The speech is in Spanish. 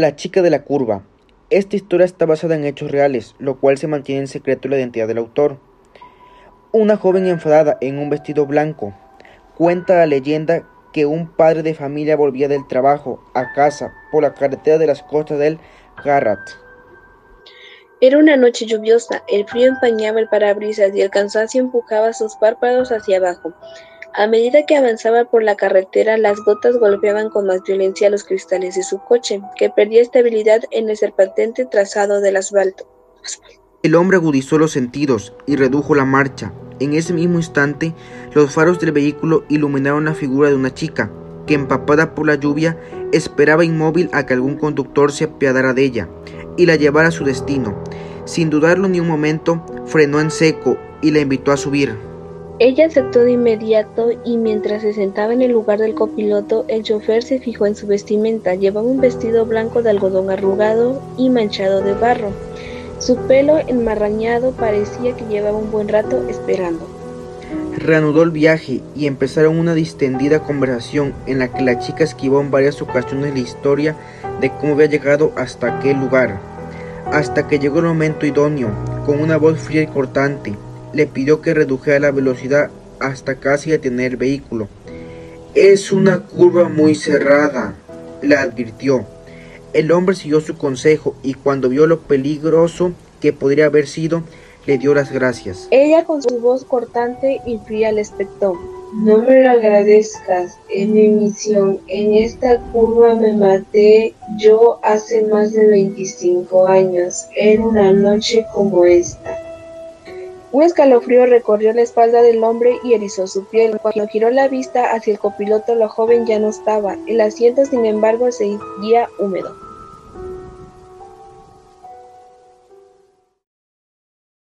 La chica de la curva. Esta historia está basada en hechos reales, lo cual se mantiene en secreto la identidad del autor. Una joven enfadada en un vestido blanco cuenta la leyenda que un padre de familia volvía del trabajo a casa por la carretera de las costas del Garrat. Era una noche lluviosa, el frío empañaba el parabrisas y el cansancio empujaba sus párpados hacia abajo. A medida que avanzaba por la carretera, las gotas golpeaban con más violencia los cristales de su coche, que perdía estabilidad en el serpentante trazado del asfalto. El hombre agudizó los sentidos y redujo la marcha. En ese mismo instante, los faros del vehículo iluminaron la figura de una chica, que empapada por la lluvia esperaba inmóvil a que algún conductor se apiadara de ella y la llevara a su destino. Sin dudarlo ni un momento, frenó en seco y la invitó a subir. Ella aceptó de inmediato y mientras se sentaba en el lugar del copiloto, el chofer se fijó en su vestimenta. Llevaba un vestido blanco de algodón arrugado y manchado de barro. Su pelo enmarrañado parecía que llevaba un buen rato esperando. Reanudó el viaje y empezaron una distendida conversación en la que la chica esquivó en varias ocasiones la historia de cómo había llegado hasta aquel lugar, hasta que llegó el momento idóneo, con una voz fría y cortante le pidió que redujera la velocidad hasta casi detener el vehículo. Es una curva muy cerrada, le advirtió. El hombre siguió su consejo y cuando vio lo peligroso que podría haber sido, le dio las gracias. Ella con su voz cortante y fría le espectó. No me lo agradezcas, es mi misión. En esta curva me maté yo hace más de 25 años, en una noche como esta. Un escalofrío recorrió la espalda del hombre y erizó su piel. Cuando giró la vista hacia el copiloto, la joven ya no estaba. El asiento, sin embargo, seguía húmedo.